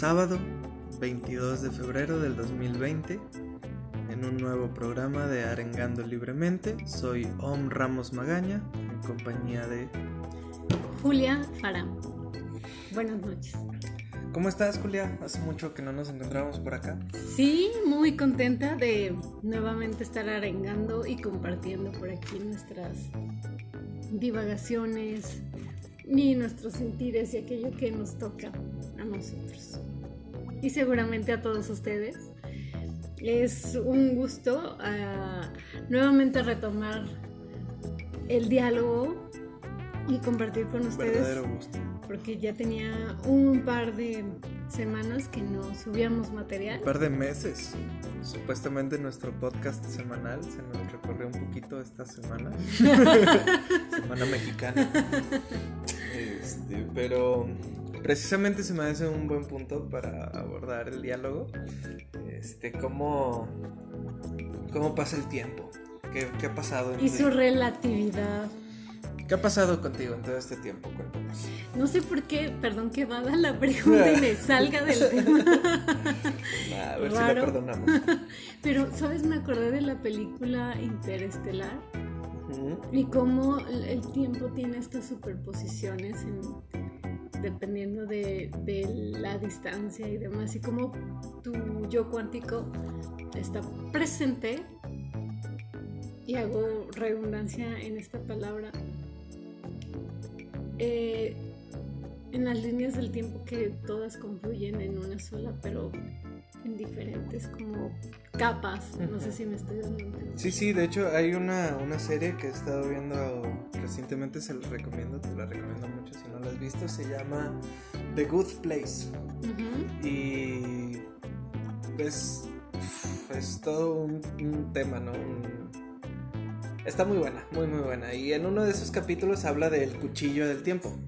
sábado 22 de febrero del 2020 en un nuevo programa de Arengando Libremente. Soy Om Ramos Magaña en compañía de Julia Fara. Buenas noches. ¿Cómo estás, Julia? Hace mucho que no nos encontramos por acá. Sí, muy contenta de nuevamente estar arengando y compartiendo por aquí nuestras divagaciones y nuestros sentires y aquello que nos toca a nosotros. Y seguramente a todos ustedes. Es un gusto ah, nuevamente retomar el diálogo y compartir con ustedes. Verdadero gusto. Porque ya tenía un par de semanas que no subíamos material. Un par de meses. Supuestamente nuestro podcast semanal se nos recorrió un poquito esta semana. semana mexicana. Este, pero precisamente se me hace un buen punto para abordar el diálogo. Este, cómo, cómo pasa el tiempo. ¿Qué, qué ha pasado? Y su relatividad. ¿Qué ha pasado contigo en todo este tiempo? Cuéntanos. No sé por qué, perdón que vada la pregunta y me salga del tema. a ver si la Raro. perdonamos. Pero, ¿sabes? Me acordé de la película Interestelar y cómo el tiempo tiene estas superposiciones en- dependiendo de, de la distancia y demás. Y cómo tu yo cuántico está presente, y hago redundancia en esta palabra, eh, en las líneas del tiempo que todas confluyen en una sola, pero en diferentes como capas. No sé si me estoy dando. Sí, sí, de hecho hay una, una serie que he estado viendo recientemente, se la recomiendo, te la recomiendo mucho si no la has visto, se llama The Good Place. Y uf, es todo un, un tema, ¿no? Un- Está muy buena, muy muy buena. Y en uno de esos capítulos habla del cuchillo del tiempo,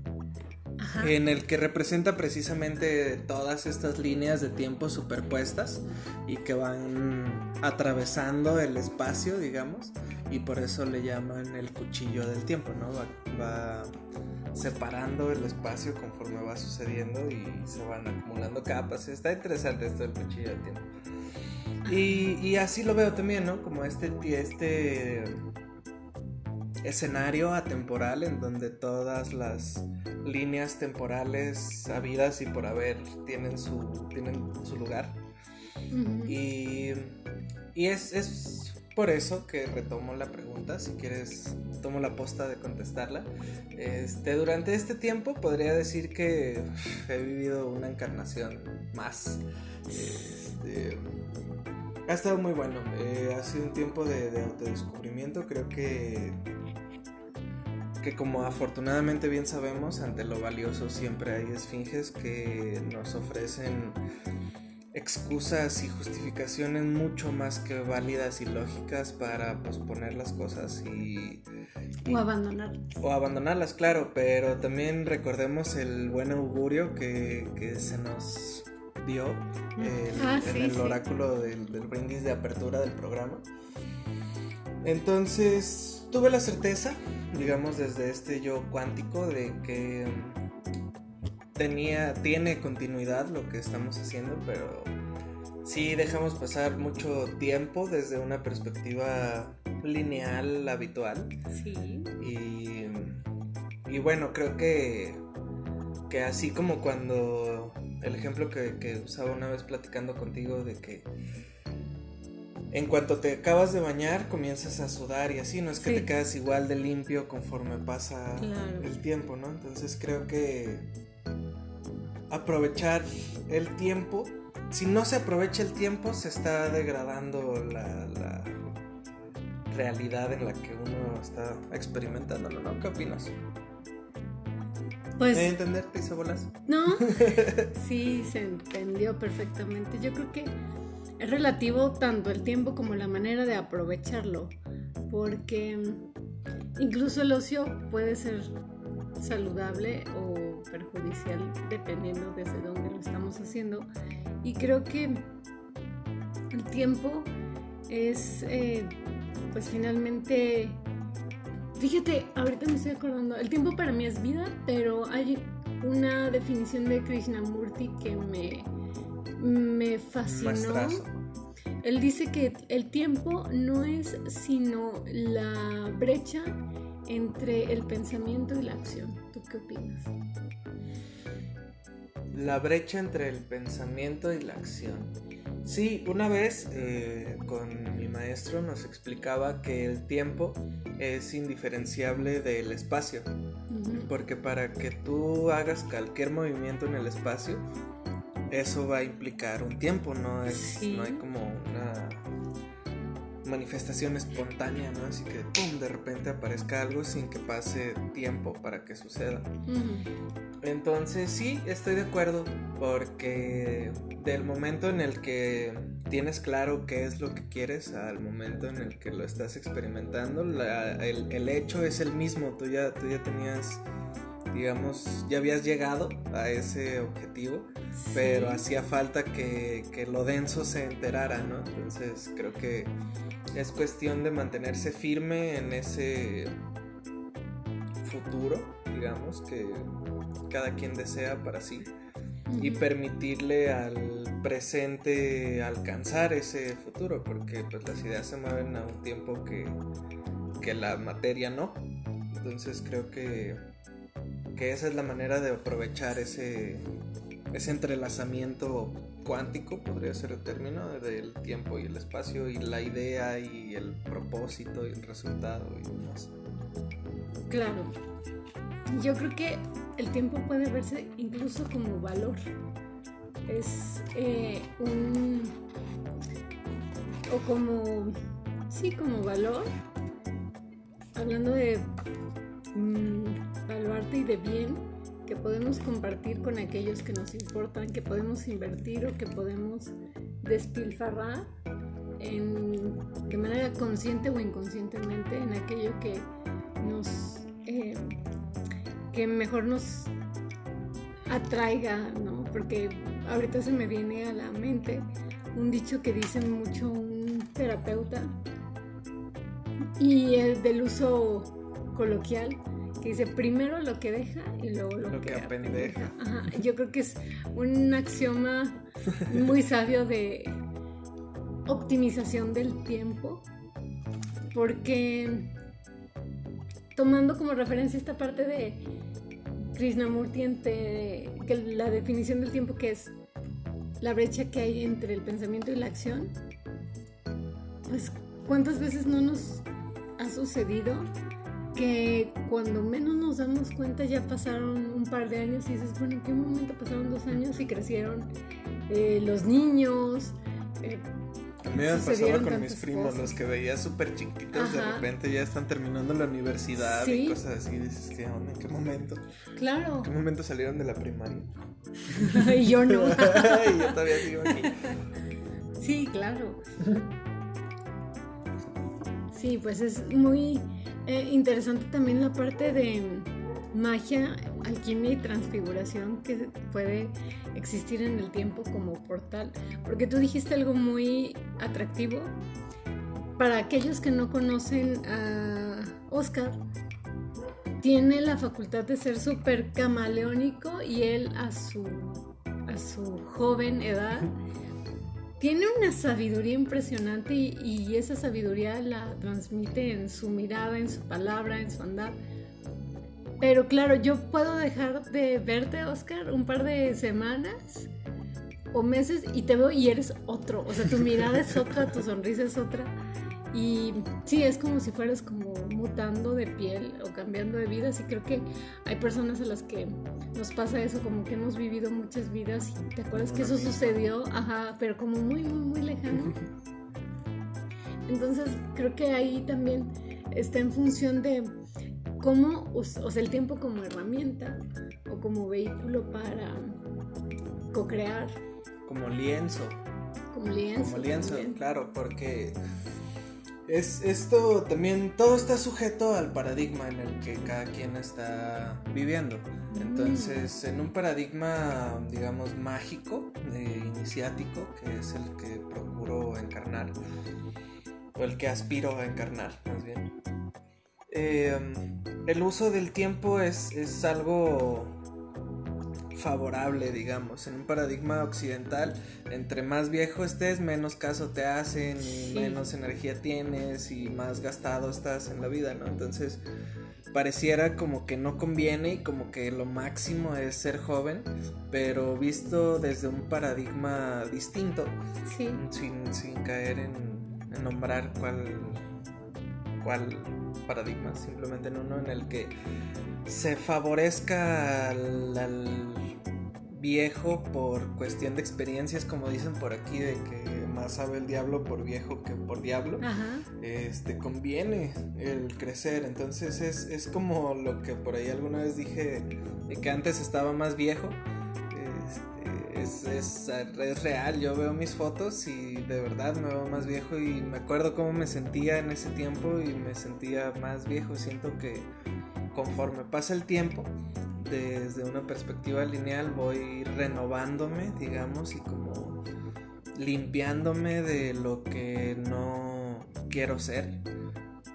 Ajá. en el que representa precisamente todas estas líneas de tiempo superpuestas y que van atravesando el espacio, digamos, y por eso le llaman el cuchillo del tiempo, ¿no? Va, va separando el espacio conforme va sucediendo y se van acumulando capas. Está interesante esto del cuchillo del tiempo. Y, y así lo veo también, ¿no? Como este, este escenario atemporal en donde todas las líneas temporales habidas y por haber tienen su, tienen su lugar. Y, y es, es por eso que retomo la pregunta, si quieres tomo la posta de contestarla. Este, durante este tiempo podría decir que he vivido una encarnación más. Este, ha estado muy bueno, eh, ha sido un tiempo de, de autodescubrimiento, creo que que como afortunadamente bien sabemos, ante lo valioso siempre hay esfinges que nos ofrecen excusas y justificaciones mucho más que válidas y lógicas para posponer las cosas y, y- O abandonar. o abandonarlas, claro, pero también recordemos el buen augurio que, que se nos dio en, Ah, en el sí. oráculo del, del brindis de apertura del programa. Entonces, tuve la certeza, digamos, desde este yo cuántico, de que tenía, tiene continuidad lo que estamos haciendo, pero sí dejamos pasar mucho tiempo desde una perspectiva lineal habitual. Sí. Y, y bueno, creo que, que así como cuando el ejemplo que, que usaba una vez platicando contigo de que en cuanto te acabas de bañar comienzas a sudar y así, no es que Sí. te quedas igual de limpio conforme pasa Claro. el tiempo, ¿no? Entonces creo que aprovechar el tiempo, si no se aprovecha el tiempo se está degradando la, la realidad en la que uno está experimentándolo, ¿no? ¿Qué opinas? Pues ¿Me entender? ¿Te hice bolas? no, sí se entendió perfectamente. Yo creo que es relativo tanto el tiempo como la manera de aprovecharlo, porque incluso el ocio puede ser saludable o perjudicial dependiendo desde dónde lo estamos haciendo. Y creo que el tiempo es, eh, pues finalmente, fíjate, ahorita me estoy acordando, el tiempo para mí es vida, pero hay una definición de Krishnamurti que me me fascinó. Él dice que el tiempo no es sino la brecha entre el pensamiento y la acción. ¿Tú qué opinas? La brecha entre el pensamiento y la acción. Sí, una vez eh, con mi maestro nos explicaba que el tiempo es indiferenciable del espacio, porque para que tú hagas cualquier movimiento en el espacio, eso va a implicar un tiempo, no es, no hay como una manifestación espontánea, ¿no? Así que pum, de repente aparezca algo sin que pase tiempo para que suceda. Entonces sí, estoy de acuerdo, porque del momento en el que tienes claro qué es lo que quieres al momento en el que lo estás experimentando, el, hecho es el mismo, tú ya, tú ya tenías digamos, ya habías llegado a ese objetivo, pero hacía falta que, que, lo denso se enterara, ¿no? Entonces creo que es cuestión de mantenerse firme en ese futuro, digamos, que cada quien desea para sí y permitirle al presente alcanzar ese futuro, porque pues las ideas se mueven a un tiempo que, que la materia no. Entonces creo que, que esa es la manera de aprovechar ese, ese entrelazamiento cuántico, podría ser el término, del tiempo y el espacio y la idea y el propósito y el resultado y demás. Claro. Yo creo que el tiempo puede verse incluso como valor. Es eh, un... o como... sí, como valor. Hablando de mmm, baluarte y de bien que podemos compartir con aquellos que nos importan, que podemos invertir o que podemos despilfarrar en, de manera consciente o inconscientemente en aquello que nos eh, que mejor nos atraiga, ¿no? Porque ahorita se me viene a la mente un dicho que dice mucho un terapeuta y es del uso coloquial que dice primero lo que deja y luego lo, que, aprende. Yo creo que es un axioma muy sabio de optimización del tiempo, porque tomando como referencia esta parte de Krishnamurti, entre, que la definición del tiempo que es la brecha que hay entre el pensamiento y la acción, pues cuántas veces no nos ha sucedido que cuando menos nos damos cuenta ya pasaron un par de años y dices, bueno, ¿en qué momento pasaron dos años y crecieron eh, los niños? Eh, a mí me pasaba con mis primos, los que veía súper chiquitos, de repente ya están terminando la universidad y cosas así. Dices, ¿qué onda? ¿En qué momento? Claro. ¿En qué momento salieron de la primaria? y yo no. y yo todavía sigo aquí. Sí, claro. Sí, pues es muy eh, interesante también la parte de magia, alquimia y transfiguración que puede existir en el tiempo como portal. Porque tú dijiste algo muy atractivo. Para aquellos que no conocen a Oscar, tiene la facultad de ser súper camaleónico y él a su, a su joven edad tiene una sabiduría impresionante y, esa sabiduría la transmite en su mirada, en su palabra, en su andar. Pero claro, yo puedo dejar de verte, Oscar, un par de semanas o meses y te veo y eres otro. O sea, tu mirada es otra, tu sonrisa es otra. Y sí, es como si fueras como mutando de piel o cambiando de vida. Y creo que hay personas a las que nos pasa eso, como que hemos vivido muchas vidas y te acuerdas que eso sucedió, ajá, pero como muy, muy, muy lejano. Entonces creo que ahí también está en función de cómo, o sea, el tiempo como herramienta o como vehículo para co-crear. Como lienzo. Como lienzo. Como lienzo, claro, porque es esto también, todo está sujeto al paradigma en el que cada quien está viviendo. Entonces, en un paradigma, digamos, mágico, iniciático, que es el que procuro encarnar, o el que aspiro a encarnar, más bien, em, el uso del tiempo es, es algo favorable, digamos. En un paradigma occidental, entre más viejo estés, menos caso te hacen y menos energía tienes y más gastado estás en la vida, ¿no? Entonces, pareciera como que no conviene y como que lo máximo es ser joven, pero visto desde un paradigma distinto, sin, sin caer en, nombrar cuál, cuál paradigma, simplemente en uno en el que se favorezca al, viejo por cuestión de experiencias, como dicen por aquí, de que más sabe el diablo por viejo que por diablo, este conviene el crecer. Entonces es, es, como lo que por ahí alguna vez dije, de que antes estaba más viejo. Es, es, real, yo veo mis fotos y de verdad me veo más viejo y me acuerdo cómo me sentía en ese tiempo y me sentía más viejo. Siento que conforme pasa el tiempo, desde una perspectiva lineal voy renovándome, digamos, y como limpiándome de lo que no quiero ser,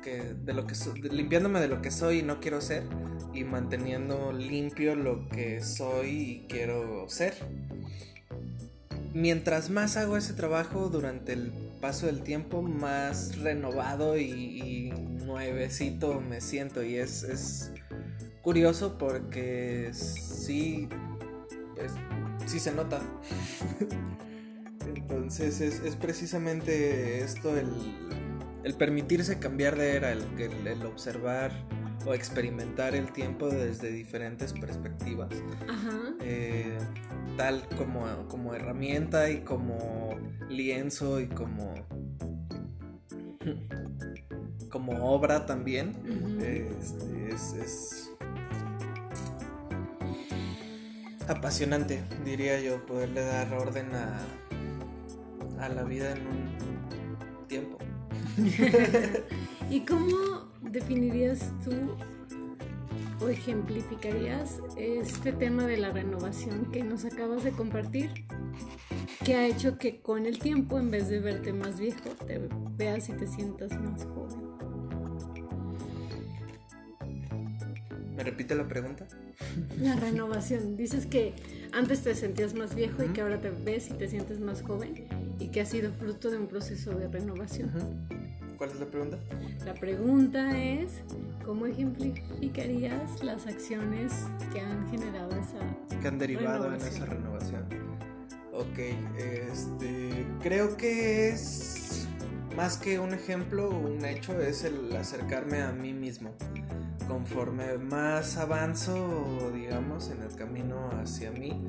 de lo que limpiándome de lo que soy y no quiero ser y manteniendo limpio lo que soy y quiero ser. Mientras más hago ese trabajo durante el paso del tiempo, más renovado y, nuevecito me siento y es, es curioso porque sí, pues, sí se nota. Entonces es, precisamente esto el, permitirse cambiar de era, el, el, observar o experimentar el tiempo desde diferentes perspectivas. Eh, tal como, como herramienta y como lienzo y como como obra también. Este, es, apasionante, diría yo, poderle dar orden a, a la vida en un tiempo. ¿Y cómo definirías tú o ejemplificarías este tema de la renovación que nos acabas de compartir? que ha hecho que con el tiempo, en vez de verte más viejo, te veas y te sientas más joven. ¿Me repite la pregunta? La renovación. Dices que antes te sentías más viejo y que ahora te ves y te sientes más joven y que ha sido fruto de un proceso de renovación. ¿Cuál es la pregunta? La pregunta es, ¿cómo ejemplificarías las acciones que han generado esa... Que han derivado en esa renovación. Ok, este, creo que es más que un ejemplo, un hecho, es el acercarme a mí mismo. Conforme más avanzo, digamos, en el camino hacia mí,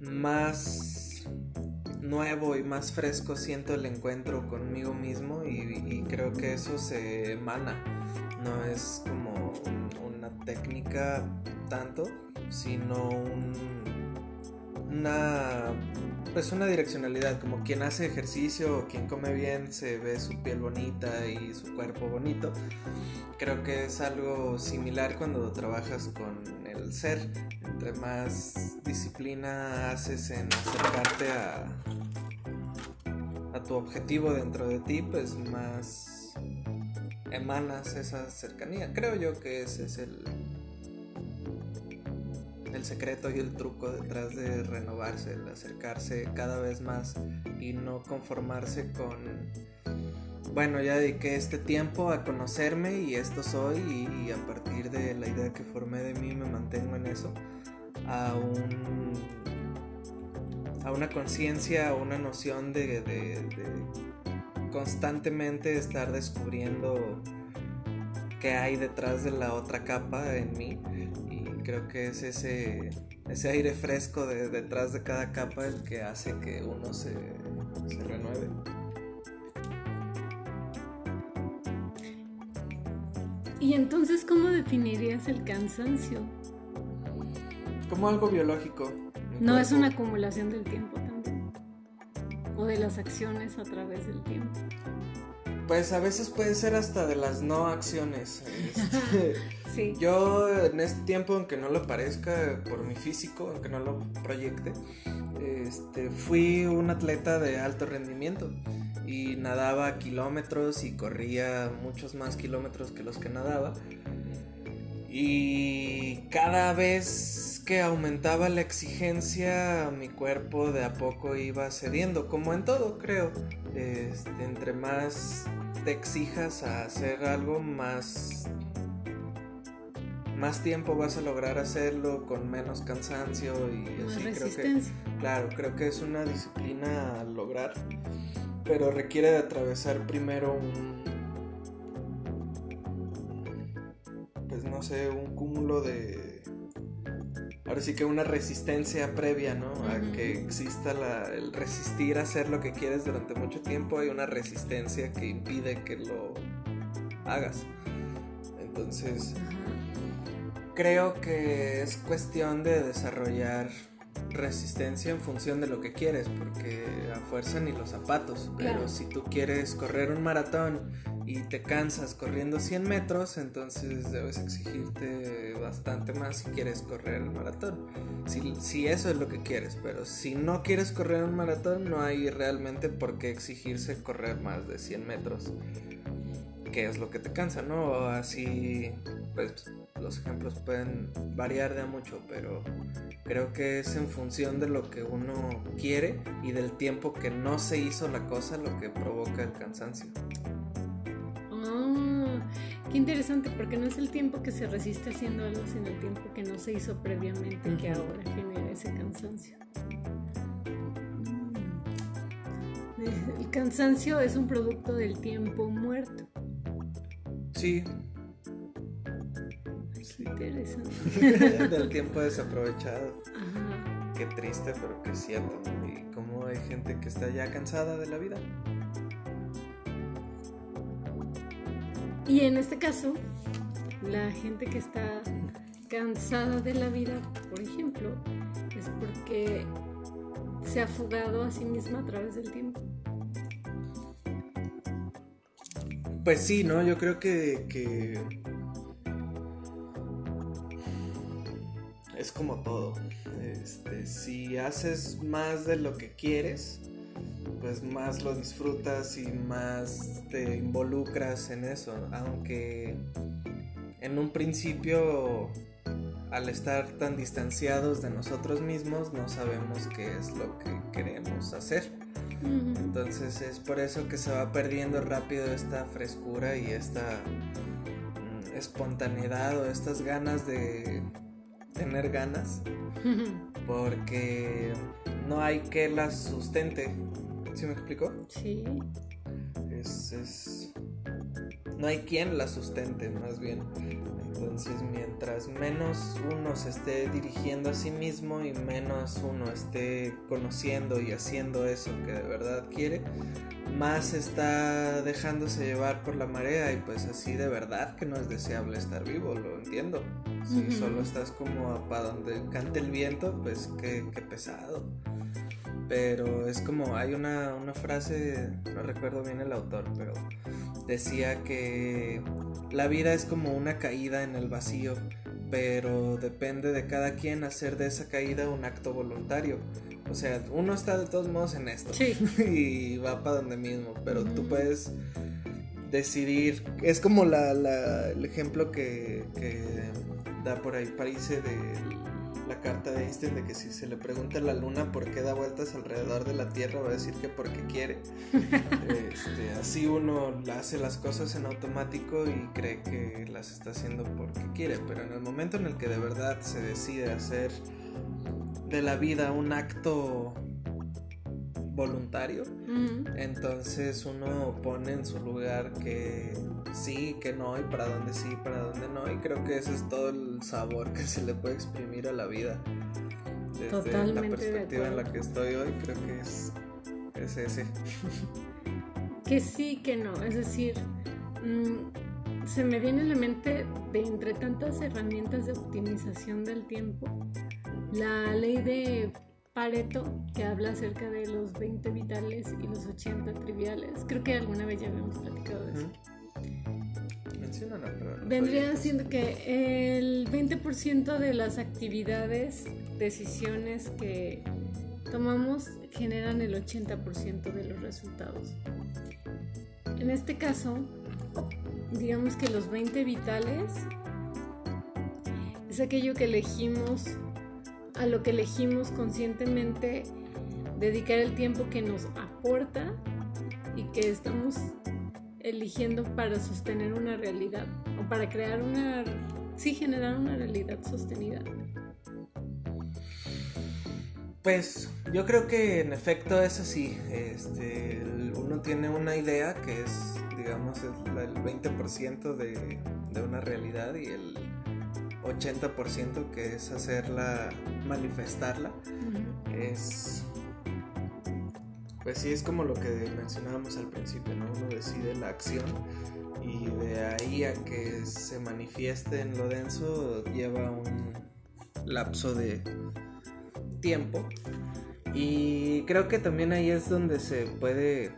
más nuevo y más fresco siento el encuentro conmigo mismo y, creo que eso se emana. No es como una técnica tanto, sino una pues una direccionalidad, como quien hace ejercicio o quien come bien se ve su piel bonita y su cuerpo bonito. Creo que es algo similar cuando trabajas con el ser. Entre más disciplina haces en acercarte a, a tu objetivo dentro de ti, pues más emanas esa cercanía. Creo yo que ese es el, el secreto y el truco detrás de renovarse, el acercarse cada vez más y no conformarse con, bueno, ya dediqué este tiempo a conocerme y esto soy y, a partir de la idea que formé de mí me mantengo en eso, a un a una conciencia, a una noción de, de, constantemente estar descubriendo qué hay detrás de la otra capa en mí creo que es ese, ese aire fresco de, detrás de cada capa el que hace que uno se, se renueve. ¿Y entonces cómo definirías el cansancio? Como algo biológico. No es una acumulación del tiempo también. O de las acciones a través del tiempo. Pues a veces puede ser hasta de las no acciones. Este, yo en este tiempo, aunque no lo parezca por mi físico, aunque no lo proyecte, este, fui un atleta de alto rendimiento y nadaba kilómetros y corría muchos más kilómetros que los que nadaba. Y cada vez que aumentaba la exigencia, mi cuerpo de a poco iba cediendo, como en todo, creo. Este, entre más te exijas a hacer algo, más más tiempo vas a lograr hacerlo con menos cansancio y así creo que claro, creo que es una disciplina a lograr, pero requiere de atravesar primero un pues no sé, un cúmulo de ahora sí que una resistencia previa, ¿no? A que exista la, el resistir a hacer lo que quieres durante mucho tiempo, hay una resistencia que impide que lo hagas. Entonces, creo que es cuestión de desarrollar resistencia en función de lo que quieres, porque a fuerza ni los zapatos, pero si tú quieres correr un maratón y te cansas corriendo 100 metros, entonces debes exigirte bastante más si quieres correr el maratón. Si, si eso es lo que quieres, pero si no quieres correr un maratón, no hay realmente por qué exigirse correr más de 100 metros qué es lo que te cansa, ¿no? Así, pues los ejemplos pueden variar de mucho, pero creo que es en función de lo que uno quiere y del tiempo que no se hizo la cosa lo que provoca el cansancio. Ah, qué interesante, porque no es el tiempo que se resiste haciendo algo, sino el tiempo que no se hizo previamente que ahora genera ese cansancio. Mm. El cansancio es un producto del tiempo muerto. Sí. Interesante. Del tiempo desaprovechado. Qué triste, pero qué cierto. Y cómo hay gente que está ya cansada de la vida. Y en este caso, la gente que está cansada de la vida, por ejemplo, es porque se ha fugado a sí misma a través del tiempo. Pues sí, ¿no? Yo creo que, es como todo. Este, si haces más de lo que quieres, pues más lo disfrutas y más te involucras en eso. Aunque en un principio, al estar tan distanciados de nosotros mismos, no sabemos qué es lo que queremos hacer. Entonces es por eso que se va perdiendo rápido esta frescura y esta mm, espontaneidad o estas ganas de tener ganas. Porque no hay que las sustente. ¿Sí me explico? Sí. Es, es... No hay quien las sustente, más bien. Entonces, mientras menos uno se esté dirigiendo a sí mismo y menos uno esté conociendo y haciendo eso que de verdad quiere, más está dejándose llevar por la marea y pues así de verdad que no es deseable estar vivo, lo entiendo. Si solo estás como para donde cante el viento, pues qué, qué pesado. Pero es como, hay una, una frase, no recuerdo bien el autor, pero decía que la vida es como una caída en el vacío, pero depende de cada quien hacer de esa caída un acto voluntario. O sea, uno está de todos modos en esto y va para donde mismo, pero tú puedes decidir. Es como la, el ejemplo que, que da por ahí París de la carta de Einstein de que si se le pregunta a la luna por qué da vueltas alrededor de la Tierra, va a decir que porque quiere. Este, así uno hace las cosas en automático y cree que las está haciendo porque quiere, pero en el momento en el que de verdad se decide hacer de la vida un acto voluntario, entonces uno pone en su lugar que sí, que no, y para dónde sí, para dónde no, y creo que ese es todo el sabor que se le puede exprimir a la vida. Desde la perspectiva en la que estoy hoy, creo que es, es ese. que sí, que no, es decir, mm, se me viene a la mente de entre tantas herramientas de optimización del tiempo, la ley de Pareto, que habla acerca de los 20 vitales y los 80 triviales. Creo que alguna vez ya habíamos platicado de eso. Vendría siendo que el 20% de las actividades, decisiones que tomamos generan el 80% de los resultados. En este caso, digamos que los 20 vitales es aquello que elegimos a lo que elegimos conscientemente dedicar el tiempo que nos aporta y que estamos eligiendo para sostener una realidad o para crear una, sí, generar una realidad sostenida. Pues yo creo que en efecto es así. Este, uno tiene una idea que es, digamos, el 20% de, de una realidad y el 80% que es hacerla, manifestarla. Es pues sí, es como lo que mencionábamos al principio, ¿no? Uno decide la acción y de ahí a que se manifieste en lo denso lleva un lapso de tiempo. Y creo que también ahí es donde se puede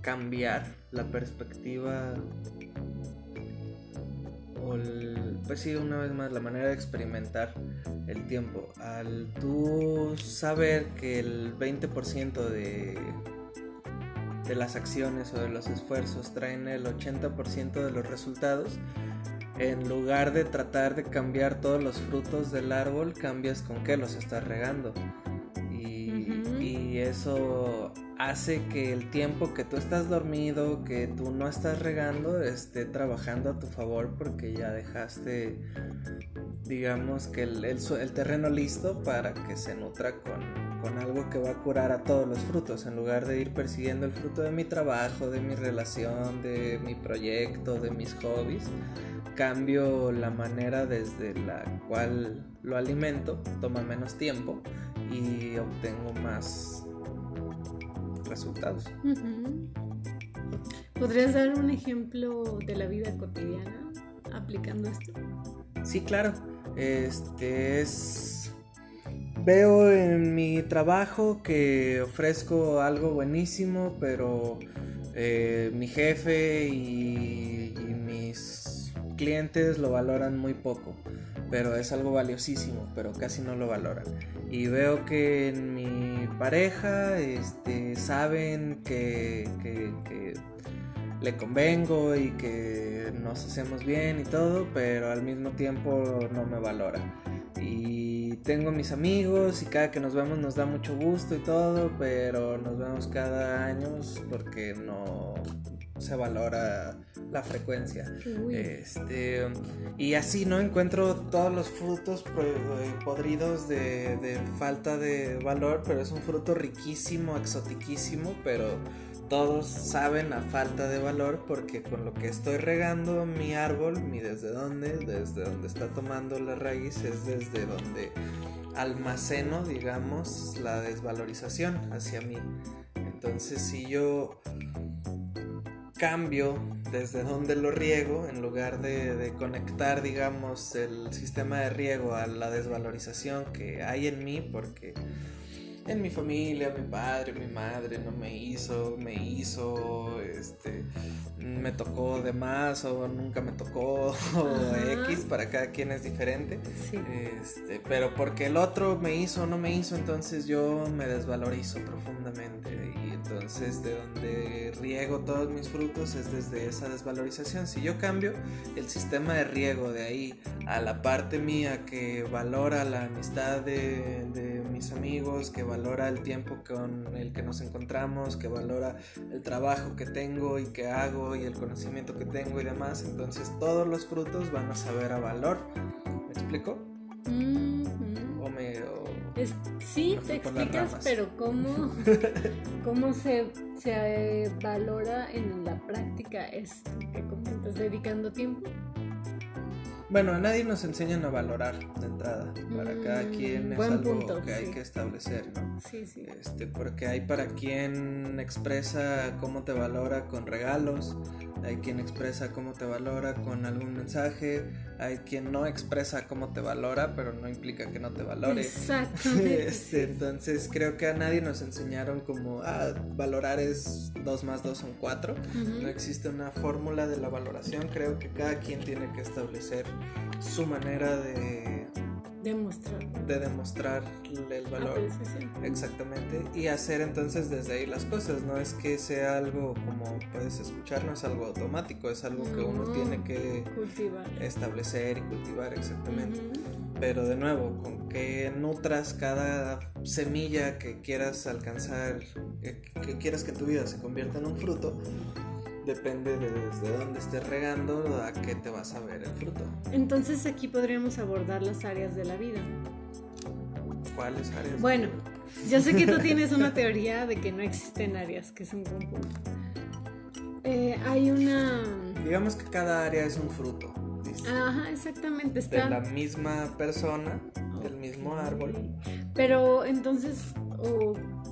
cambiar la perspectiva o pues sí, una vez más, la manera de experimentar el tiempo. Al tú saber que el 20% de, de las acciones o de los esfuerzos traen el 80% de los resultados, en lugar de tratar de cambiar todos los frutos del árbol, cambias con qué los estás regando. Y, y eso hace que el tiempo que tú estás dormido, que tú no estás regando, esté trabajando a tu favor porque ya dejaste, digamos, que el, el, terreno listo para que se nutra con, con, algo que va a curar a todos los frutos, en lugar de ir persiguiendo el fruto de mi trabajo, de mi relación, de mi proyecto, de mis hobbies. Cambio la manera desde la cual lo alimento, toma menos tiempo y obtengo más resultados. ¿Podrías dar un ejemplo de la vida cotidiana aplicando esto? Sí, claro. Este es. Veo en mi trabajo que ofrezco algo buenísimo, pero eh, mi jefe y, clientes lo valoran muy poco pero es algo valiosísimo, pero casi no lo valoran. Y veo que en mi pareja este, saben que, que, le convengo y que nos hacemos bien y todo, pero al mismo tiempo no me valora. Y tengo mis amigos y cada que nos vemos nos da mucho gusto y todo, pero nos vemos cada año porque no, se valora la frecuencia. Este, y así, ¿no? Encuentro todos los frutos eh, podridos de, falta de valor, pero es un fruto riquísimo, exotiquísimo, pero todos saben a falta de valor porque con lo que estoy regando mi árbol, mi desde dónde, desde donde está tomando la raíz, es desde donde almaceno, digamos, la desvalorización hacia mí. Entonces, si yo cambio desde donde lo riego, en lugar de, conectar, digamos, el sistema de riego a la desvalorización que hay en mí, porque en mi familia, mi padre, mi madre no me hizo, me hizo, este, me tocó de más o nunca me tocó o X, para cada quien es diferente. Este, pero porque el otro me hizo o no me hizo, entonces yo me desvalorizo profundamente y entonces de donde riego todos mis frutos es desde esa desvalorización. Si yo cambio el sistema de riego de ahí a la parte mía que valora la amistad de, de mis amigos, que valora el tiempo con el que nos encontramos, que valora el trabajo que tengo y que hago y el conocimiento que tengo y demás, entonces todos los frutos van a saber a valor. ¿Me explico? O me... sí, te explicas, pero ¿cómo, cómo se, se valora en la práctica esto que comentas, dedicando tiempo? Bueno, a nadie nos enseñan a valorar de entrada. Para cada mm, quien es algo que hay que establecer, ¿no? Sí, sí. Este, porque hay para quien expresa cómo te valora con regalos, hay quien expresa cómo te valora con algún mensaje, hay quien no expresa cómo te valora, pero no implica que no te valore. Exactamente. Este, entonces creo que a nadie nos enseñaron como, ah, valorar es 2 más 2 son 4. No existe una fórmula de la valoración, creo que cada quien tiene que establecer su manera de demostrar. De demostrar el valor. Exactamente. Y hacer entonces desde ahí las cosas. No es que sea algo como puedes escuchar, no es algo automático, es algo que uno tiene que cultivar. establecer y cultivar exactamente. Pero de nuevo, con que nutras cada semilla que quieras alcanzar, que, que quieras que tu vida se convierta en un fruto, depende de desde dónde estés regando a qué te vas a ver el fruto. Entonces aquí podríamos abordar las áreas de la vida. ¿Cuáles áreas? Bueno, yo sé que tú tienes una teoría de que no existen áreas, que es un conjunto. Eh, hay una... Digamos que cada área es un fruto. Ajá, exactamente. Está... De la misma persona, del mismo árbol. Pero entonces,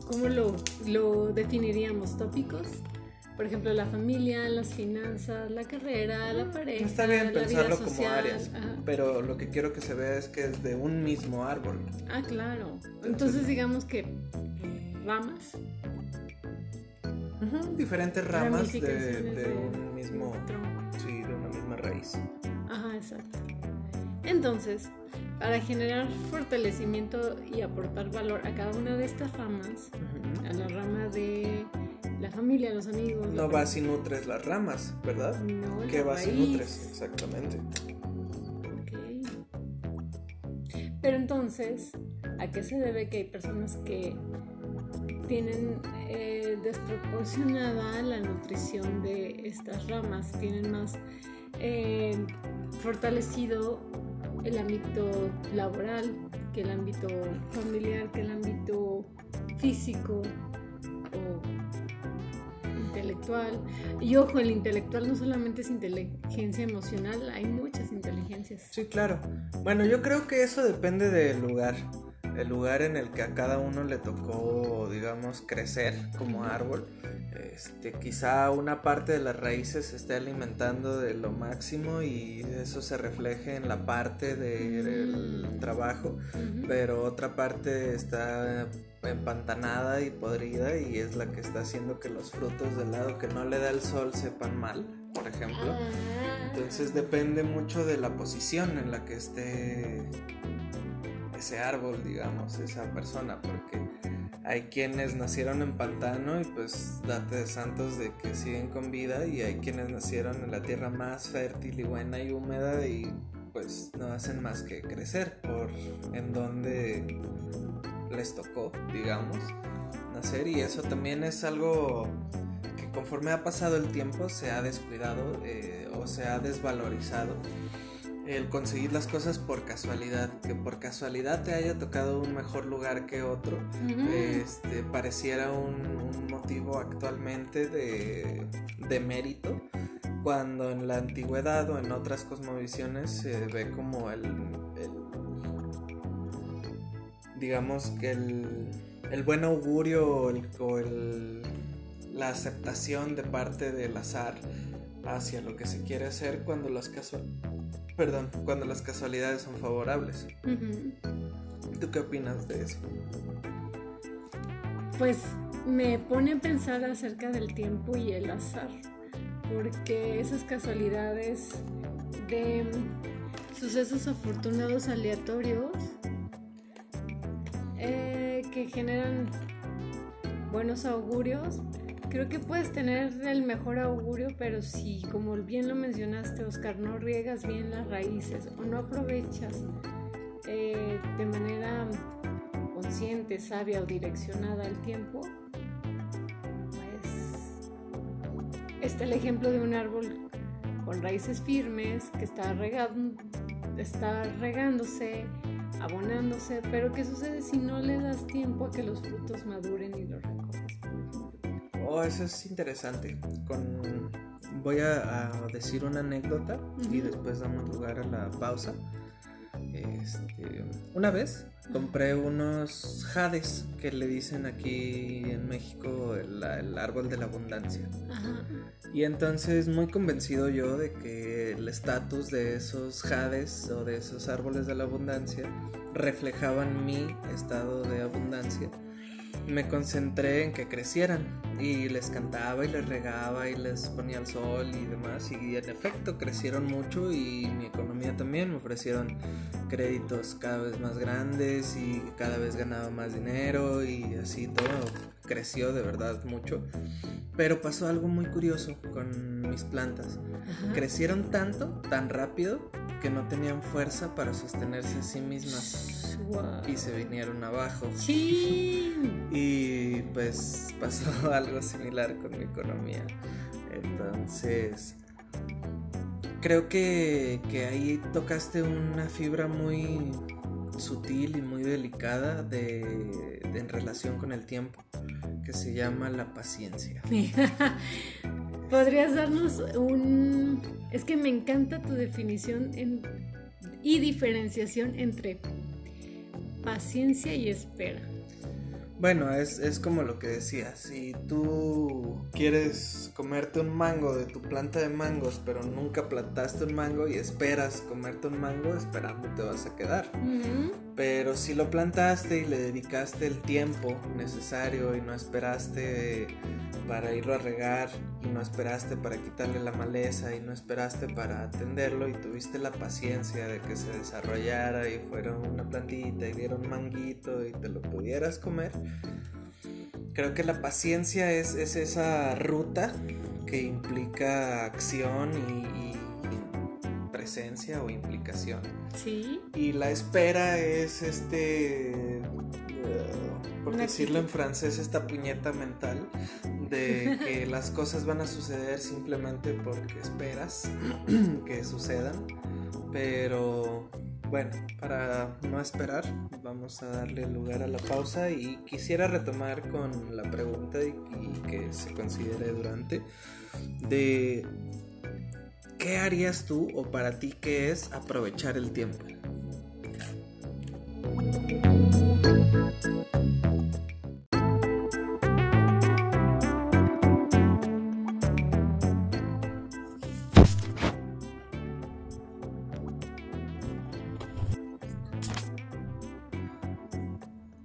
¿cómo lo, lo definiríamos? ¿Tópicos? Por ejemplo, la familia, las finanzas, la carrera, la pareja. Está bien pensarlo como áreas, pero lo que quiero que se vea es que es de un mismo árbol. Ah, claro. Entonces, digamos que ramas. diferentes ramas de, un mismo tronco. Sí, de una misma raíz. Ajá, exacto. Entonces, para generar fortalecimiento y aportar valor a cada una de estas ramas, a la rama de la familia, los amigos. No vas y nutres las ramas, ¿verdad? No, ¿Qué vas y nutres? Exactamente. Ok. Pero entonces, ¿a qué se debe que hay personas que tienen eh, desproporcionada la nutrición de estas ramas? Tienen más eh, fortalecido el ámbito laboral que el ámbito familiar, que el ámbito físico intelectual. Y ojo, el intelectual no solamente es inteligencia emocional, hay muchas inteligencias. Sí, claro. Bueno, yo creo que eso depende del lugar. El lugar en el que a cada uno le tocó, digamos, crecer como árbol. Este, quizá una parte de las raíces se esté alimentando de lo máximo y eso se refleje en la parte del mm. trabajo, pero otra parte está empantanada y podrida y es la que está haciendo que los frutos del lado que no le da el sol sepan mal, por ejemplo. Ah. Entonces depende mucho de la posición en la que esté ese árbol, digamos, esa persona, porque hay quienes nacieron en pantano y pues date de santos de que siguen con vida y hay quienes nacieron en la tierra más fértil y buena y húmeda y pues no hacen más que crecer por en donde les tocó, digamos, nacer y eso también es algo que conforme ha pasado el tiempo se ha descuidado eh, o se ha desvalorizado el conseguir las cosas por casualidad, que por casualidad te haya tocado un mejor lugar que otro, este, pareciera un, motivo actualmente de, de, mérito, cuando en la antigüedad o en otras cosmovisiones se ve como el, digamos que el, buen augurio o, el, la aceptación de parte del azar hacia lo que se quiere hacer cuando las casualidades perdón, cuando las casualidades son favorables. ¿Tú qué opinas de eso? Pues me pone a pensar acerca del tiempo y el azar, porque esas casualidades de sucesos afortunados aleatorios generan buenos augurios. Creo que puedes tener el mejor augurio, pero si, como bien lo mencionaste, Oscar, no riegas bien las raíces o no aprovechas eh, de manera consciente, sabia o direccionada el tiempo, pues está el ejemplo de un árbol con raíces firmes que está, regando, está regándose, abonándose, pero ¿qué sucede si no le das tiempo a que los frutos maduren y los Oh, eso es interesante. Con... Voy a, decir una anécdota y después damos lugar a la pausa. Este, una vez compré unos jades que le dicen aquí en México el, árbol de la abundancia. Y entonces muy convencido yo de que el estatus de esos jades o de esos árboles de la abundancia reflejaban mi estado de abundancia me concentré en que crecieran y les cantaba y les regaba y les ponía al sol y demás y en efecto crecieron mucho y mi economía también me ofrecieron créditos cada vez más grandes y cada vez ganaba más dinero y así todo creció de verdad mucho. Pero pasó algo muy curioso con mis plantas. Crecieron tanto tan rápido que no tenían fuerza para sostenerse a sí mismas y se vinieron abajo. Sí. Y pues pasó algo similar con mi economía. Entonces, creo que, ahí tocaste una fibra muy sutil y muy delicada de, en relación con el tiempo, que se llama la paciencia. ¿Podrías darnos un... Es que me encanta tu definición y diferenciación entre paciencia y espera. Bueno, es, como lo que decía, si tú quieres comerte un mango de tu planta de mangos, pero nunca plantaste un mango y esperas comerte un mango, esperando te vas a quedar. Pero si lo plantaste y le dedicaste el tiempo necesario y no esperaste para irlo a regar y no esperaste para quitarle la maleza y no esperaste para atenderlo y tuviste la paciencia de que se desarrollara y fuera una plantita y diera un manguito y te lo pudieras comer. Creo que la paciencia es, esa ruta que implica acción y, presencia o implicación. Sí. Y la espera es este por decirlo en francés, esta puñeta mental de que las cosas van a suceder simplemente porque esperas que sucedan. Pero bueno, para no esperar, vamos a darle lugar a la pausa y quisiera retomar con la pregunta y, que se considere durante de ¿qué harías tú o para ti qué es aprovechar el tiempo?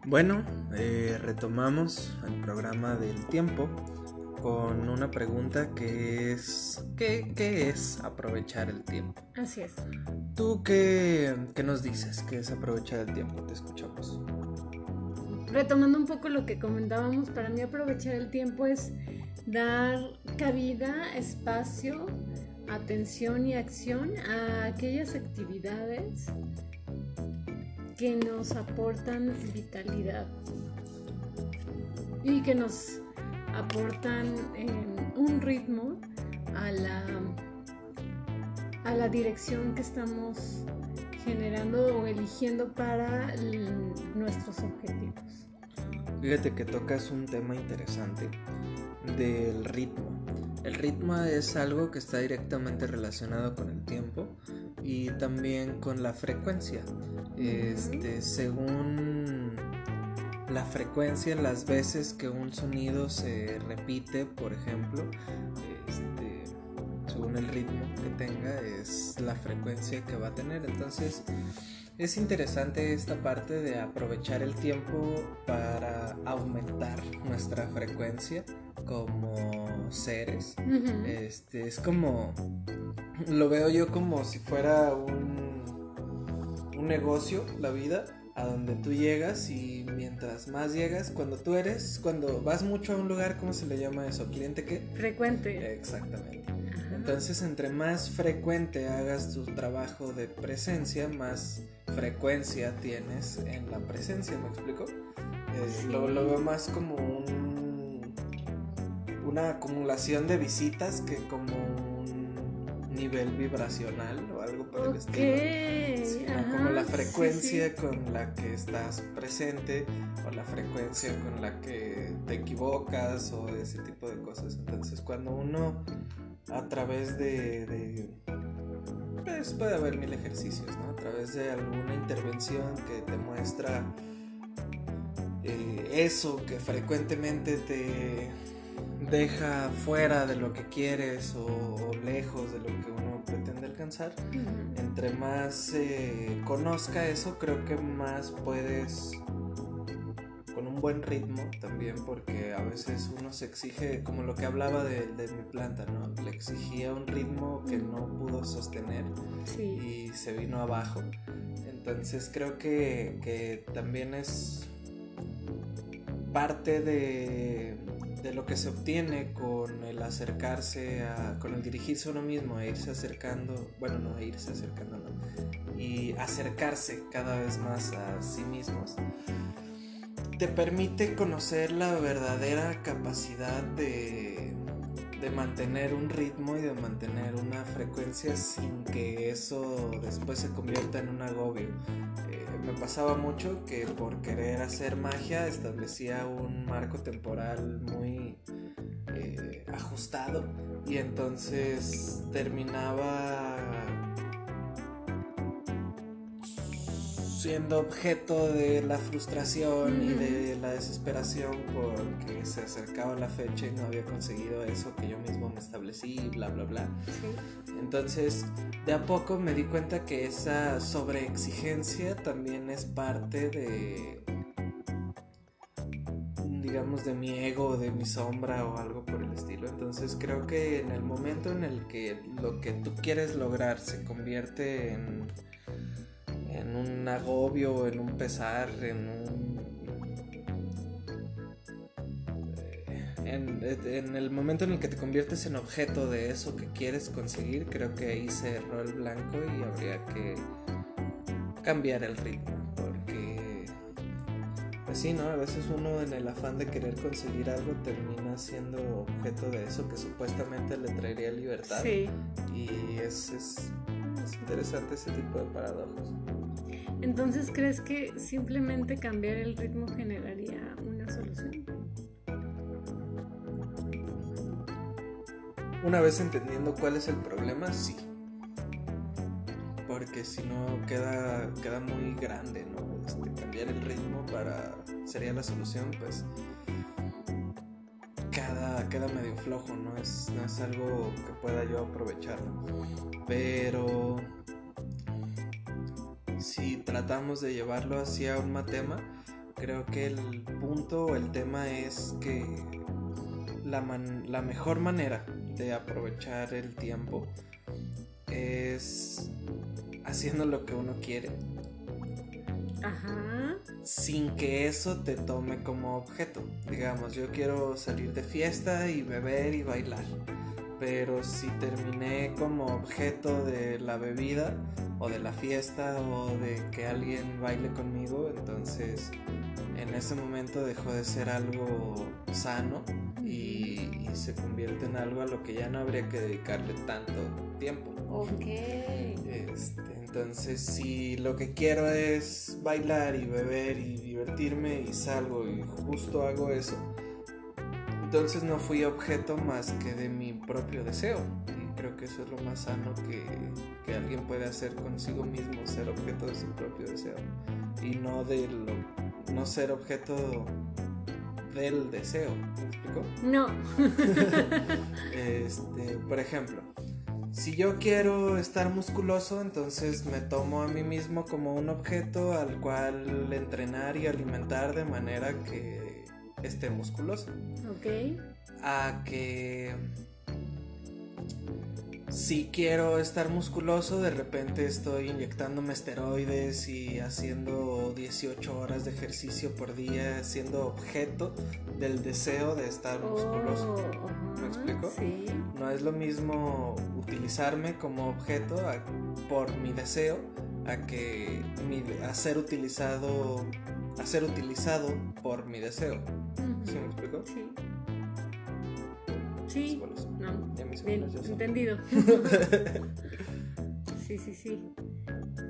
Bueno, eh, retomamos el programa del tiempo con una pregunta que es ¿qué, es aprovechar el tiempo? Así es. ¿Tú qué, qué nos dices? ¿Qué es aprovechar el tiempo? Te escuchamos. Retomando un poco lo que comentábamos, para mí aprovechar el tiempo es dar cabida, espacio, atención y acción a aquellas actividades que nos aportan vitalidad y que nos aportan em, un ritmo a la, a la dirección que estamos generando o eligiendo para nuestros objetivos. Fíjate que tocas un tema interesante del ritmo. El ritmo es algo que está directamente relacionado con el tiempo y también con la frecuencia. Este, según la frecuencia, las veces que un sonido se repite, por ejemplo, este, según el ritmo que tenga, es la frecuencia que va a tener. Entonces, es interesante esta parte de aprovechar el tiempo para aumentar nuestra frecuencia como seres. Este es como lo veo yo como si fuera un, un negocio, la vida, a donde tú llegas y mientras más llegas, cuando tú eres, cuando vas mucho a un lugar, ¿cómo se le llama eso? ¿Cliente qué? Frecuente. Exactamente. Entonces, entre más frecuente hagas tu trabajo de presencia, más frecuencia tienes en la presencia, ¿me explico? Eh, lo, lo, veo más como un, una acumulación de visitas que como nivel vibracional o algo por el estilo. como la frecuencia con la que estás presente o la frecuencia con la que te equivocas o ese tipo de cosas. Entonces cuando uno a través de, pues puede haber mil ejercicios, ¿no? A través de alguna intervención que te muestra eh, eso que frecuentemente te deja fuera de lo que quieres o, lejos de lo que uno pretende alcanzar, entre más eh, conozca eso, creo que más puedes con un buen ritmo también, porque a veces uno se exige, como lo que hablaba de, mi planta, ¿no? Le exigía un ritmo que no pudo sostener y se vino abajo. Entonces creo que, que también es parte de, de, lo que se obtiene con el acercarse a, con el dirigirse a uno mismo, e irse acercando, bueno, no, e irse acercando, no, y acercarse cada vez más a sí mismos te permite conocer la verdadera capacidad de, de, mantener un ritmo y de mantener una frecuencia sin que eso después se convierta en un agobio. Eh, me pasaba mucho que por querer hacer magia establecía un marco temporal muy eh, ajustado y entonces terminaba siendo objeto de la frustración y de la desesperación porque se acercaba la fecha y no había conseguido eso que yo mismo me establecí, bla, bla, bla. Entonces, de a poco me di cuenta que esa sobreexigencia también es parte de digamos de mi ego, de mi sombra o algo por el estilo. Entonces creo que en el momento en el que lo que tú quieres lograr se convierte en en un agobio, en un pesar, en un... Eh, en, el momento en el que te conviertes en objeto de eso que quieres conseguir, creo que ahí se erró el blanco y habría que cambiar el ritmo. Porque, pues sí, ¿no? A veces uno en el afán de querer conseguir algo termina siendo objeto de eso que supuestamente le traería libertad. Sí. Y es, es, es interesante ese tipo de paradojas. Entonces, ¿crees que simplemente cambiar el ritmo generaría una solución? Una vez entendiendo cuál es el problema, sí. Porque si no queda, queda muy grande, ¿no? Este, cambiar el ritmo para sería la solución, pues queda, medio flojo, ¿no? Es, no es algo que pueda yo aprovechar. Pero si tratamos de llevarlo hacia un matema, creo que el punto o el tema es que la, la mejor manera de aprovechar el tiempo es haciendo lo que uno quiere. Ajá. Sin que eso te tome como objeto. Digamos, yo quiero salir de fiesta y beber y bailar. Pero si terminé como objeto de la bebida, o de la fiesta o de que alguien baile conmigo, entonces en ese momento dejó de ser algo sano y, se convierte en algo a lo que ya no habría que dedicarle tanto tiempo. Ok. Este, entonces si lo que quiero es bailar y beber y divertirme y salgo y justo hago eso, entonces no fui objeto más que de mi propio deseo creo que eso es lo más sano que, alguien puede hacer consigo mismo, ser objeto de su propio deseo y no de no ser objeto del deseo. ¿Me explico? No. este, por ejemplo, si yo quiero estar musculoso, entonces me tomo a mí mismo como un objeto al cual entrenar y alimentar de manera que esté musculoso. Ok. A que si quiero estar musculoso, de repente estoy inyectándome esteroides y haciendo 18 horas de ejercicio por día, siendo objeto del deseo de estar musculoso. Oh, ¿Me explico? Sí. No es lo mismo utilizarme como objeto por mi deseo a que a ser utilizado a ser utilizado por mi deseo. ¿Sí me explico? Sí. Sí, no, bien, entendido. sí, sí, sí.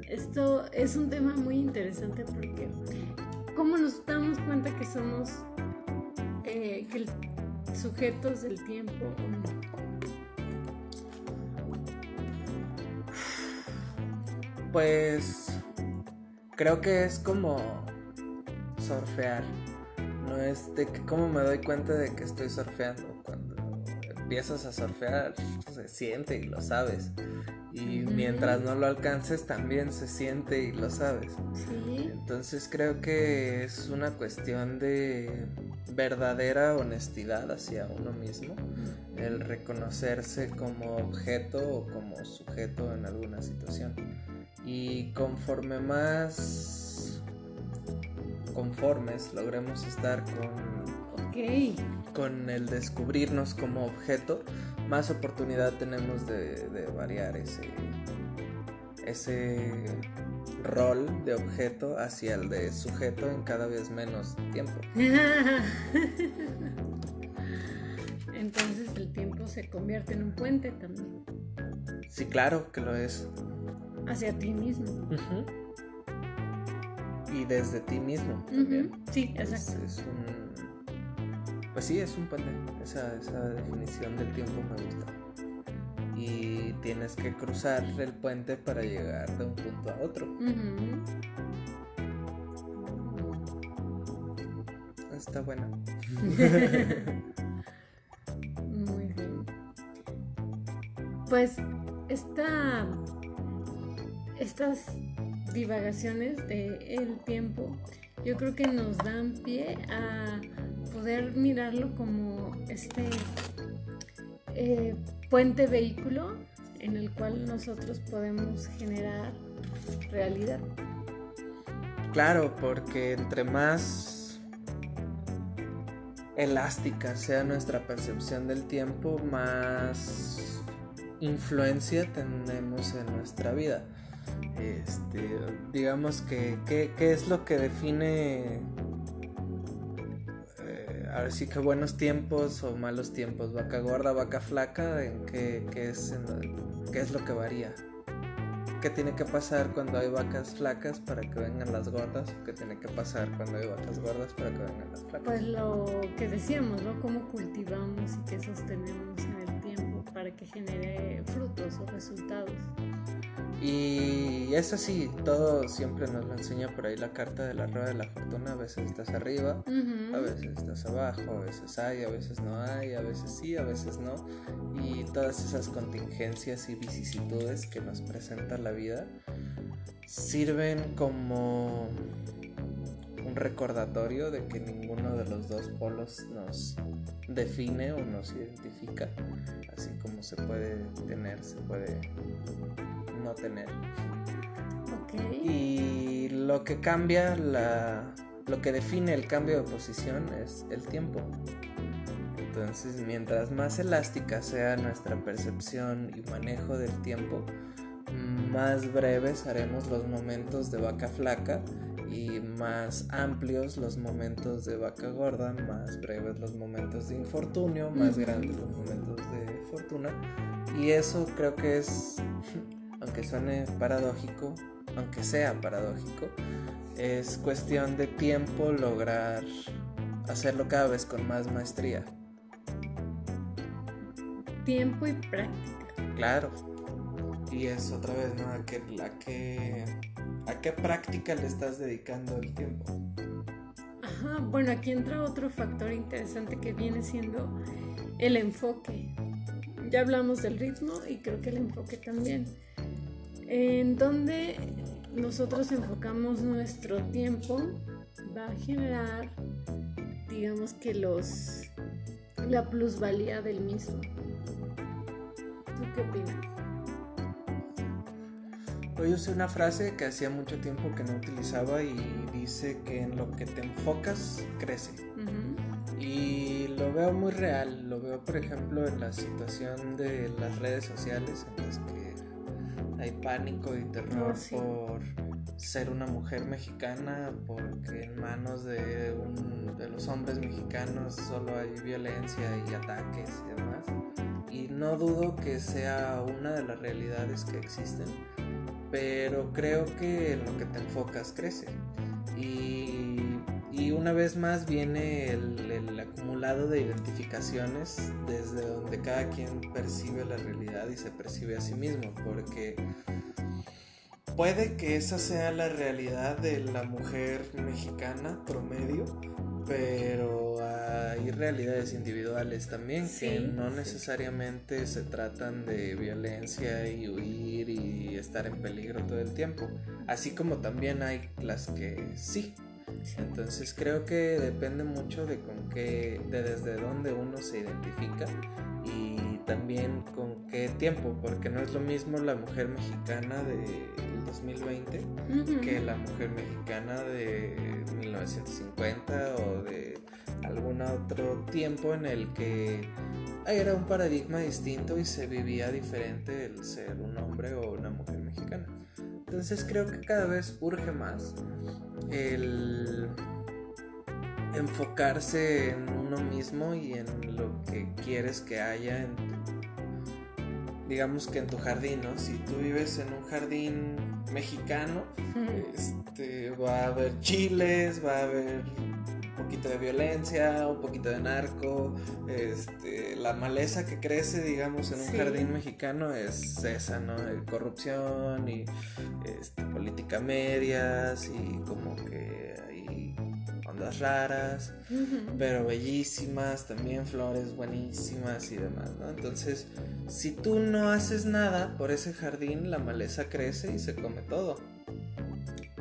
Esto es un tema muy interesante porque ¿cómo nos damos cuenta que somos eh, que sujetos del tiempo? Pues creo que es como surfear. No es de que cómo me doy cuenta de que estoy surfeando empiezas a surfear, se siente y lo sabes. Y mientras no lo alcances también se siente y lo sabes. Sí. Entonces creo que es una cuestión de verdadera honestidad hacia uno mismo, el reconocerse como objeto o como sujeto en alguna situación. Y conforme más conformes logremos estar con, con el descubrirnos como objeto, más oportunidad tenemos de, de variar ese, ese rol de objeto hacia el de sujeto en cada vez menos tiempo. Entonces el tiempo se convierte en un puente también Sí, claro que lo es. hacia ti mismo. Y desde ti mismo también. Sí, exacto. es un. Pues sí, es un puente. Esa, esa definición del tiempo me gusta. Y tienes que cruzar el puente para llegar de un punto a otro. Está bueno. Muy bien. Pues esta, estas divagaciones de el tiempo, yo creo que nos dan pie a poder mirarlo como este eh, puente vehículo en el cual nosotros podemos generar realidad. Claro, porque entre más elástica sea nuestra percepción del tiempo, más influencia tenemos en nuestra vida. Este, digamos que, ¿qué, qué es lo que define eh, ahora sí que buenos tiempos o malos tiempos? Vaca gorda, vaca flaca, ¿en qué, qué es, en qué es lo que varía? ¿Qué tiene que pasar cuando hay vacas flacas para que vengan las gordas? ¿Qué tiene que pasar cuando hay vacas gordas para que vengan las flacas? Pues lo que decíamos, ¿no? Cómo cultivamos y qué sostenemos en el tiempo para que genere frutos o resultados. Y es así, todo siempre nos lo enseña por ahí la carta de la rueda de la fortuna. A veces estás arriba, a veces estás abajo, a veces hay, a veces no hay, a veces sí, a veces no. Y todas esas contingencias y vicisitudes que nos presenta la vida sirven como un recordatorio de que ninguno de los dos polos nos define o nos identifica. Así como se puede tener, se puede no tener. Y lo que cambia la. Lo que define el cambio de posición es el tiempo. Entonces, mientras más elástica sea nuestra percepción y manejo del tiempo, más breves haremos los momentos de vaca flaca y más amplios los momentos de vaca gorda, más breves los momentos de infortunio, más grandes los momentos de fortuna. Y eso creo que es, aunque suene paradójico, aunque sea paradójico, es cuestión de tiempo lograr hacerlo cada vez con más maestría. Tiempo y práctica. Claro. Y es otra vez, ¿no? ¿A qué, a qué, a qué práctica le estás dedicando el tiempo? Ajá, bueno, aquí entra otro factor interesante que viene siendo el enfoque. Ya hablamos del ritmo y creo que el enfoque también. En donde nosotros enfocamos nuestro tiempo va a generar, digamos que los la plusvalía del mismo. ¿Tú qué opinas? Hoy usé una frase que hacía mucho tiempo que no utilizaba y dice que en lo que te enfocas crece. Ujú. Y lo veo muy real, lo veo por ejemplo en la situación de las redes sociales en las que hay pánico y terror Oh, sí. por ser una mujer mexicana, porque en manos de, un- de los hombres mexicanos solo hay violencia y ataques y demás. Y no dudo que sea una de las realidades que existen, pero creo que en lo que te enfocas crece. Y, y una vez más viene el, el acumulado de identificaciones desde donde cada quien percibe la realidad y se percibe a sí mismo, porque puede que esa sea la realidad de la mujer mexicana promedio, pero hay realidades individuales también que no necesariamente se tratan de violencia y huir y estar en peligro todo el tiempo, así como también hay las que sí. Entonces creo que depende mucho de con qué, de desde dónde uno se identifica y también con qué tiempo, porque no es lo mismo la mujer mexicana del 2020 que la mujer mexicana de 1950 o de algún otro tiempo en el que era un paradigma distinto y se vivía diferente el ser un hombre o una mujer mexicana. Entonces creo que cada vez urge más el enfocarse en uno mismo y en lo que quieres que haya en digamos que en tu jardín, ¿no? Si tú vives en un jardín mexicano, este, va a haber chiles, va a haber poquito de violencia, un poquito de narco, este, la maleza que crece, digamos, en un jardín mexicano es esa, ¿no? Corrupción y este, política medias y como que hay ondas raras, pero bellísimas, también flores buenísimas y demás, ¿no? Entonces, si tú no haces nada por ese jardín, la maleza crece y se come todo.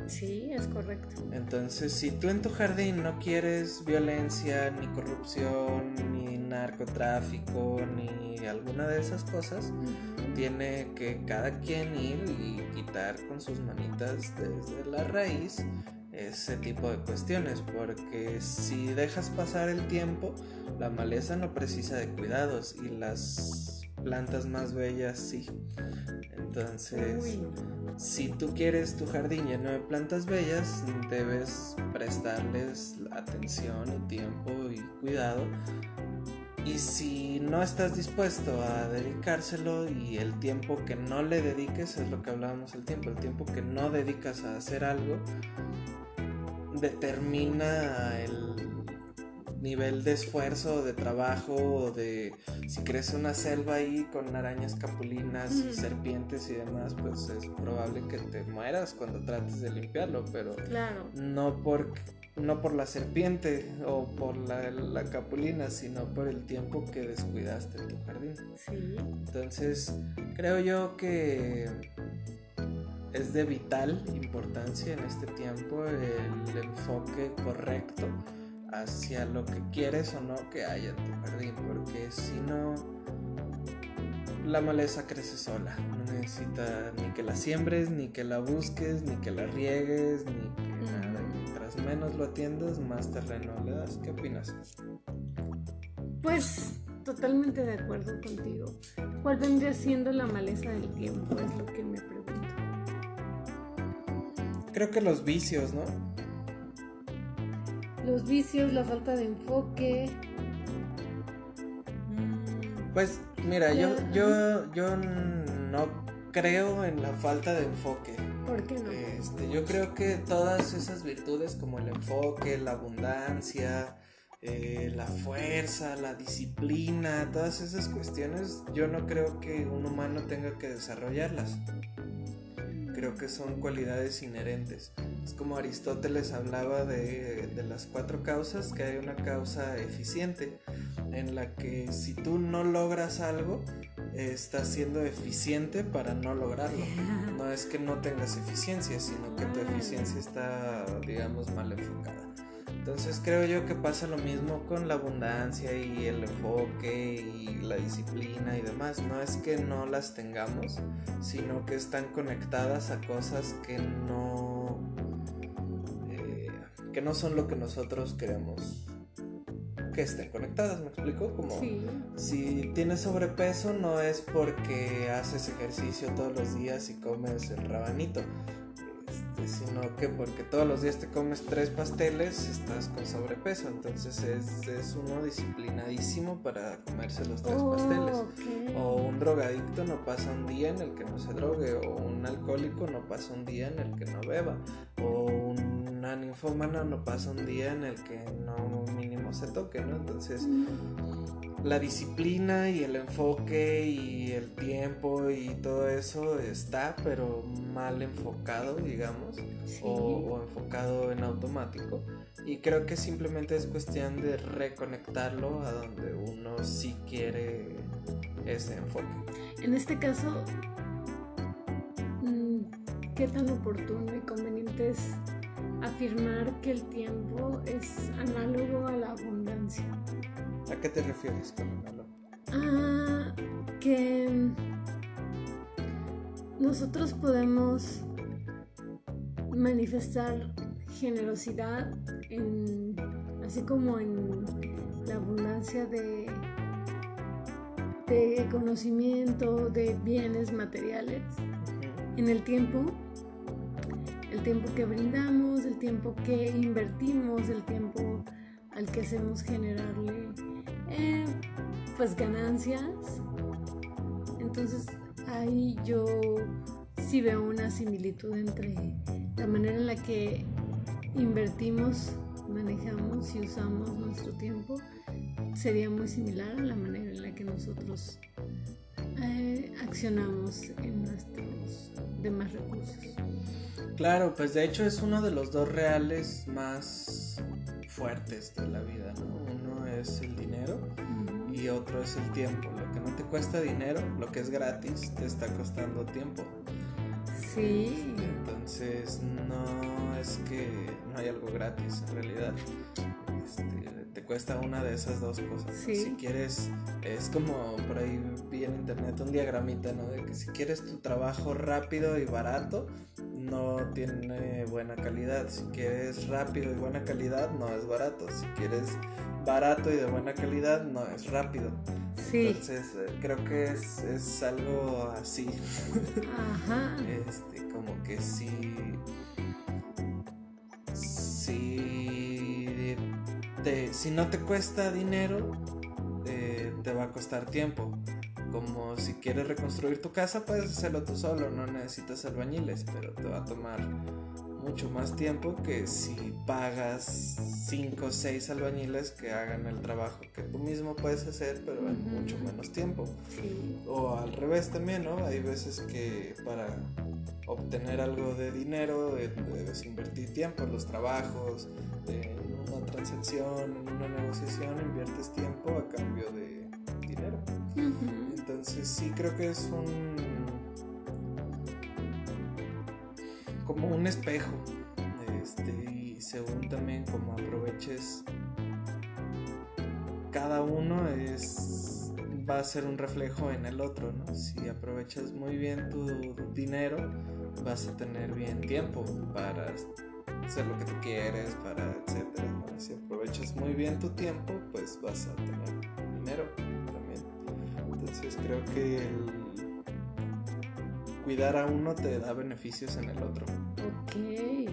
Sí, es correcto. Entonces, si tú en tu jardín no quieres violencia, ni corrupción, ni narcotráfico, ni alguna de esas cosas, tiene que cada quien ir y quitar con sus manitas desde la raíz ese tipo de cuestiones, porque si dejas pasar el tiempo, la maleza no precisa de cuidados y las plantas más bellas sí. Entonces, si tú quieres tu jardín lleno de plantas bellas, debes prestarles atención y tiempo y cuidado. Y si no estás dispuesto a dedicárselo y el tiempo que no le dediques, es lo que hablábamos el tiempo, el tiempo que no dedicas a hacer algo, determina el nivel de esfuerzo, de trabajo, de si crece una selva ahí con arañas capulinas y serpientes y demás, pues es probable que te mueras cuando trates de limpiarlo, pero no por no por la serpiente o por la, la, capulina, sino por el tiempo que descuidaste en tu jardín. Entonces, creo yo que es de vital importancia en este tiempo el enfoque correcto hacia lo que quieres o no que haya en tu jardín, porque si no, la maleza crece sola. No necesita ni que la siembres, ni que la busques, ni que la riegues, ni que nada. mientras menos lo atiendas, más terreno le das. ¿Qué opinas? Pues totalmente de acuerdo contigo. ¿Cuál vendría siendo la maleza del tiempo? Es lo que me pregunto. Creo que los vicios, ¿no? Los vicios, la falta de enfoque. Pues mira, yo, yo, yo no creo en la falta de enfoque. ¿Por qué no? Este, yo creo que todas esas virtudes como el enfoque, la abundancia, eh, la fuerza, la disciplina, todas esas cuestiones, yo no creo que un humano tenga que desarrollarlas creo que son cualidades inherentes. Es como Aristóteles hablaba de, las cuatro causas, que hay una causa eficiente, en la que si tú no logras algo, estás siendo eficiente para no lograrlo. No es que no tengas eficiencia, sino que tu eficiencia está, digamos, mal enfocada. Entonces creo yo que pasa lo mismo con la abundancia y el enfoque y la disciplina y demás. No es que no las tengamos, sino que están conectadas a cosas que no eh, que no son lo que nosotros queremos que estén conectadas, ¿me explico? Como si tienes sobrepeso no es porque haces ejercicio todos los días y comes el rabanito sino que porque todos los días te comes tres pasteles estás con sobrepeso. Entonces es, uno disciplinadísimo para comerse los tres pasteles. O un drogadicto no pasa un día en el que no se drogue. O un alcohólico no pasa un día en el que no beba. O un una ninfómana no pasa un día en el que no mínimo se toque, ¿no? Entonces, la disciplina y el enfoque y el tiempo y todo eso está, pero mal enfocado, digamos, o, enfocado en automático. Y creo que simplemente es cuestión de reconectarlo a donde uno sí quiere ese enfoque. En este caso, mm, ¿qué tan oportuno y conveniente es afirmar que el tiempo es análogo a la abundancia? ¿A qué te refieres con análogo? Ah, que nosotros podemos manifestar generosidad en, así como en la abundancia de, de conocimiento, de bienes materiales, en el tiempo, el tiempo que brindamos, el tiempo que invertimos, el tiempo al que hacemos generarle eh, pues ganancias. Entonces ahí yo sí veo una similitud entre la manera en la que invertimos, manejamos y usamos nuestro tiempo sería muy similar a la manera en la que nosotros eh, accionamos en nuestros demás recursos. Claro, pues de hecho es uno de los dos reales más fuertes de la vida, Uno es el dinero y otro es el tiempo. Lo que no te cuesta dinero, lo que es gratis, te está costando tiempo. Sí. Entonces no es que no hay algo gratis en realidad. Este, te cuesta una de esas dos cosas. Si quieres, es como por ahí vi en internet un diagramita, ¿no? De que si quieres tu trabajo rápido y barato, no tiene buena calidad. Si quieres rápido y buena calidad, no es barato. Si quieres barato y de buena calidad, no es rápido. Sí. Entonces, eh, creo que es, es algo así. Ajá. este, como que sí. Si, te, si no te cuesta dinero, eh, te va a costar tiempo. Como si quieres reconstruir tu casa, puedes hacerlo tú solo, no necesitas albañiles, pero te va a tomar mucho más tiempo que si pagas 5 o 6 albañiles que hagan el trabajo que tú mismo puedes hacer, pero en mucho menos tiempo. O al revés también, ¿no? Hay veces que para obtener algo de dinero eh, debes invertir tiempo en los trabajos, en una transacción, en una negociación, inviertes tiempo a cambio de dinero. Entonces sí creo que es un como un espejo. Este, y según también como aproveches cada uno es va a ser un reflejo en el otro, ¿no? Si aprovechas muy bien tu dinero, vas a tener bien tiempo para hacer lo que tú quieres, para etcétera. Si aprovechas muy bien tu tiempo, pues vas a tener dinero también. Entonces creo que el cuidar a uno te da beneficios en el otro. Ok,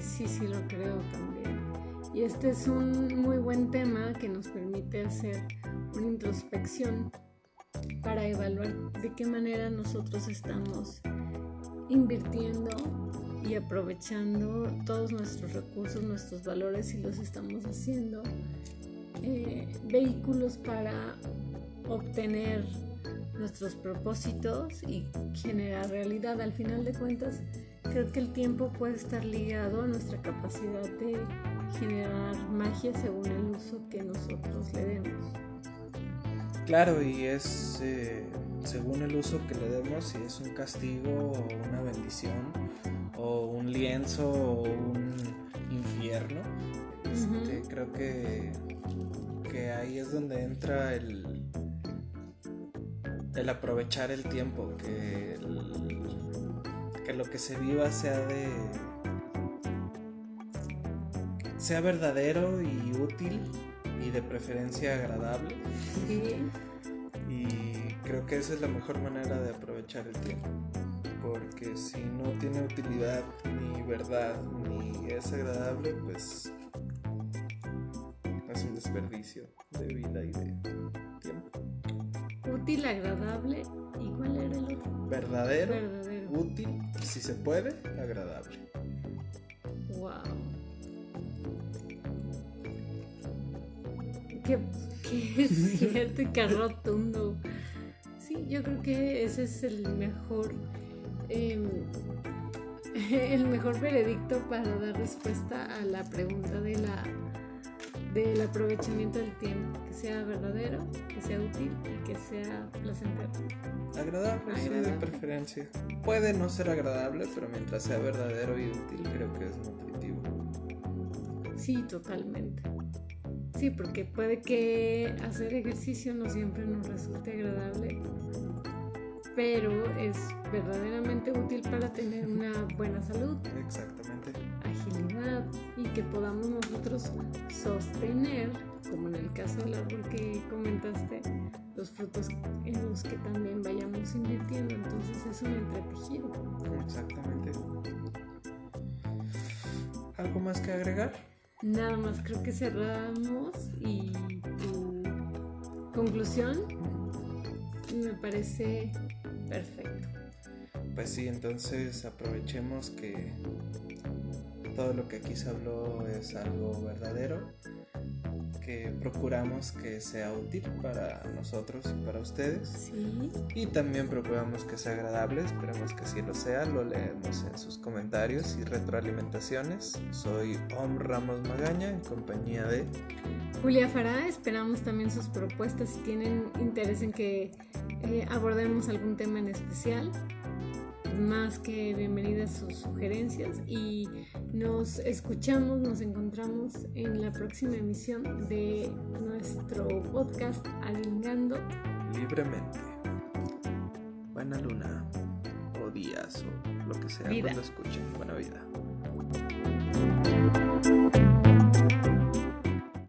sí, sí lo creo también. Y este es un muy buen tema que nos permite hacer una introspección para evaluar de qué manera nosotros estamos invirtiendo y aprovechando todos nuestros recursos, nuestros valores y los estamos haciendo eh, vehículos para obtener nuestros propósitos y generar realidad. Al final de cuentas, creo que el tiempo puede estar ligado a nuestra capacidad de generar magia según el uso que nosotros le demos. Claro, y es eh, según el uso que le demos, si es un castigo o una bendición, o un lienzo o un infierno. Este, creo que, que ahí es donde entra el, el aprovechar el tiempo, que, que lo que se viva sea de sea verdadero y útil y de preferencia agradable. Y creo que esa es la mejor manera de aprovechar el tiempo. Porque si no tiene utilidad, ni verdad, ni es agradable, pues es un desperdicio de vida y de tiempo útil, agradable y cuál era el otro? Verdadero, útil si se puede, agradable. Wow. Que es cierto y que rotundo. Sí, yo creo que ese es el mejor. Em, el mejor veredicto para dar respuesta a la pregunta de la del aprovechamiento del tiempo, que sea verdadero, que sea útil y que sea placentero. Agradable, sí, de preferencia. Puede no ser agradable, pero mientras sea verdadero y útil, creo que es nutritivo. Sí, totalmente. Sí, porque puede que hacer ejercicio no siempre nos resulte agradable, pero es verdaderamente útil para tener una buena salud. Exactamente. Agilidad y que podamos nosotros sostener, como en el caso del árbol que comentaste, los frutos en los que también vayamos invirtiendo. Entonces es un entretejido. Exactamente. ¿Algo más que agregar? Nada más, creo que cerramos y tu conclusión me parece perfecto. Pues sí, entonces aprovechemos que todo lo que aquí se habló es algo verdadero que procuramos que sea útil para nosotros y para ustedes. Sí. Y también procuramos que sea agradable, esperemos que sí lo sea, lo leemos en sus comentarios y retroalimentaciones. Soy Om Ramos Magaña en compañía de Julia Fará, esperamos también sus propuestas si tienen interés en que eh, abordemos algún tema en especial más que bienvenidas sus sugerencias y nos escuchamos, nos encontramos en la próxima emisión de nuestro podcast Alingando Libremente. Buena luna o días o lo que sea vida. cuando escuchen. Buena vida.